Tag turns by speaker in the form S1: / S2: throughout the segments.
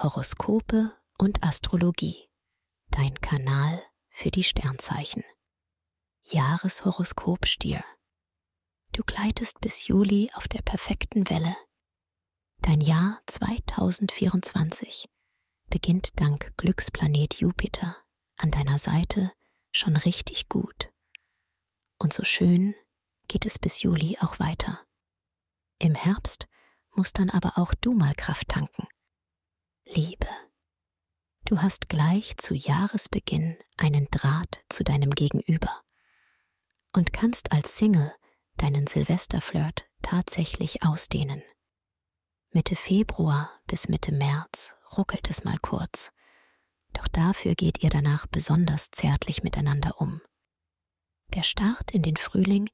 S1: Horoskope und Astrologie. Dein Kanal für die Sternzeichen. Jahreshoroskop Stier. Du gleitest bis Juli auf der perfekten Welle. Dein Jahr 2024 beginnt dank Glücksplanet Jupiter an deiner Seite schon richtig gut. Und so schön geht es bis Juli auch weiter. Im Herbst musst dann aber auch du mal Kraft tanken. Liebe. Du hast gleich zu Jahresbeginn einen Draht zu deinem Gegenüber und kannst als Single deinen Silvesterflirt tatsächlich ausdehnen. Mitte Februar bis Mitte März ruckelt es mal kurz, doch dafür geht ihr danach besonders zärtlich miteinander um. Der Start in den Frühling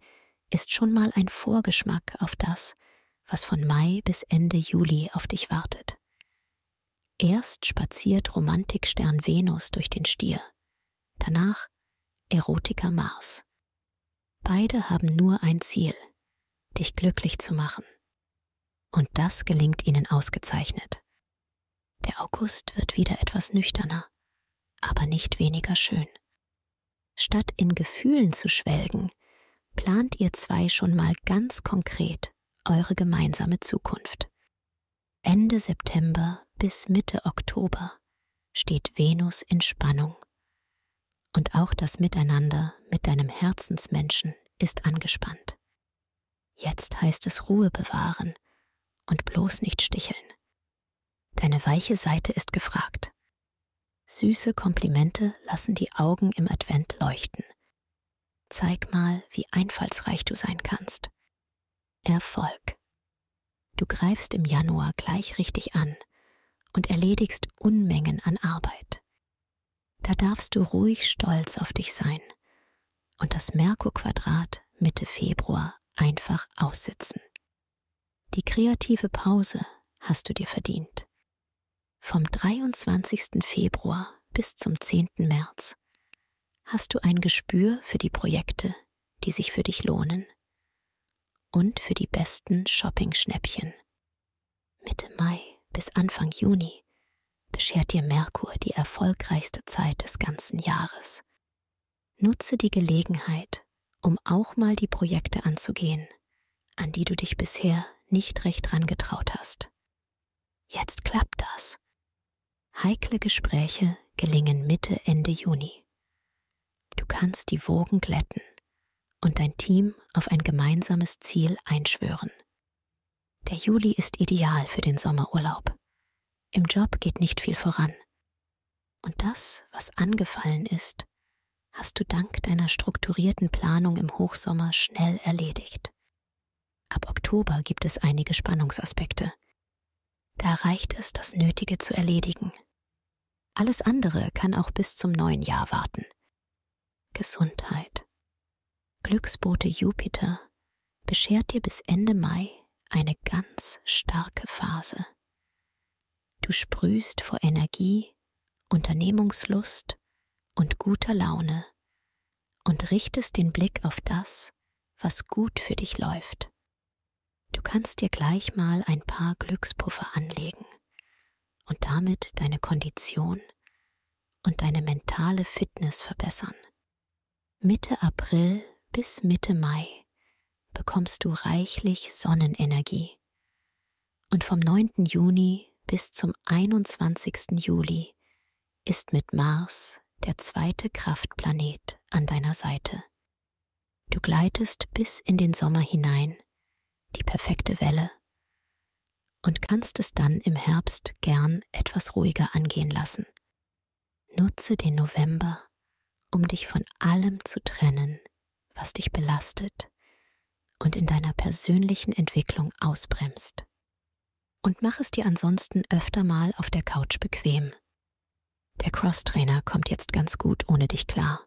S1: ist schon mal ein Vorgeschmack auf das, was von Mai bis Ende Juli auf dich wartet. Erst spaziert Romantikstern Venus durch den Stier, danach Erotiker Mars. Beide haben nur ein Ziel, dich glücklich zu machen. Und das gelingt ihnen ausgezeichnet. Der August wird wieder etwas nüchterner, aber nicht weniger schön. Statt in Gefühlen zu schwelgen, plant ihr zwei schon mal ganz konkret eure gemeinsame Zukunft. Ende September bis Mitte Oktober steht Venus in Spannung. Und auch das Miteinander mit deinem Herzensmenschen ist angespannt. Jetzt heißt es Ruhe bewahren und bloß nicht sticheln. Deine weiche Seite ist gefragt. Süße Komplimente lassen die Augen im Advent leuchten. Zeig mal, wie einfallsreich du sein kannst. Erfolg. Du greifst im Januar gleich richtig an und erledigst Unmengen an Arbeit. Da darfst du ruhig stolz auf dich sein und das Merkur-Quadrat Mitte Februar einfach aussitzen. Die kreative Pause hast du dir verdient. Vom 23. Februar bis zum 10. März hast du ein Gespür für die Projekte, die sich für dich lohnen und für die besten Shopping-Schnäppchen. Mitte Mai bis Anfang Juni beschert dir Merkur die erfolgreichste Zeit des ganzen Jahres. Nutze die Gelegenheit, um auch mal die Projekte anzugehen, an die du dich bisher nicht recht rangetraut hast. Jetzt klappt das. Heikle Gespräche gelingen Mitte, Ende Juni. Du kannst die Wogen glätten und dein Team auf ein gemeinsames Ziel einschwören. Der Juli ist ideal für den Sommerurlaub. Im Job geht nicht viel voran. Und das, was angefallen ist, hast du dank deiner strukturierten Planung im Hochsommer schnell erledigt. Ab Oktober gibt es einige Spannungsaspekte. Da reicht es, das Nötige zu erledigen. Alles andere kann auch bis zum neuen Jahr warten. Gesundheit. Glücksbote Jupiter beschert dir bis Ende Mai eine ganz starke Phase. Du sprühst vor Energie, Unternehmungslust und guter Laune und richtest den Blick auf das, was gut für dich läuft. Du kannst dir gleich mal ein paar Glückspuffer anlegen und damit deine Kondition und deine mentale Fitness verbessern. Mitte April bis Mitte Mai bekommst du reichlich Sonnenenergie. Und vom 9. Juni bis zum 21. Juli ist mit Mars der zweite Kraftplanet an deiner Seite. Du gleitest bis in den Sommer hinein, die perfekte Welle, und kannst es dann im Herbst gern etwas ruhiger angehen lassen. Nutze den November, um dich von allem zu trennen, was dich belastet und in deiner persönlichen Entwicklung ausbremst. Und mach es dir ansonsten öfter mal auf der Couch bequem. Der Crosstrainer kommt jetzt ganz gut ohne dich klar.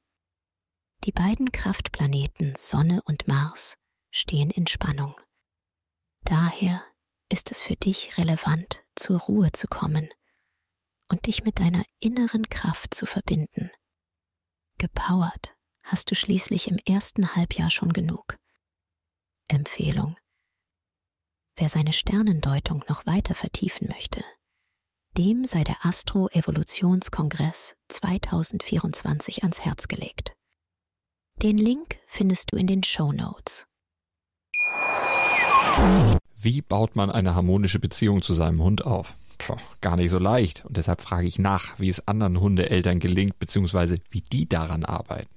S1: Die beiden Kraftplaneten Sonne und Mars stehen in Spannung. Daher ist es für dich relevant, zur Ruhe zu kommen und dich mit deiner inneren Kraft zu verbinden. Gepowert hast du schließlich im ersten Halbjahr schon genug. Empfehlung. Wer seine Sternendeutung noch weiter vertiefen möchte, Dem sei der Astro-Evolutionskongress 2024 ans Herz gelegt. Den Link findest du in den Show Notes.
S2: Wie baut man eine harmonische Beziehung zu seinem Hund auf? Puh, gar nicht so leicht. Und deshalb frage ich nach, wie es anderen Hundeeltern gelingt, beziehungsweise wie die daran arbeiten.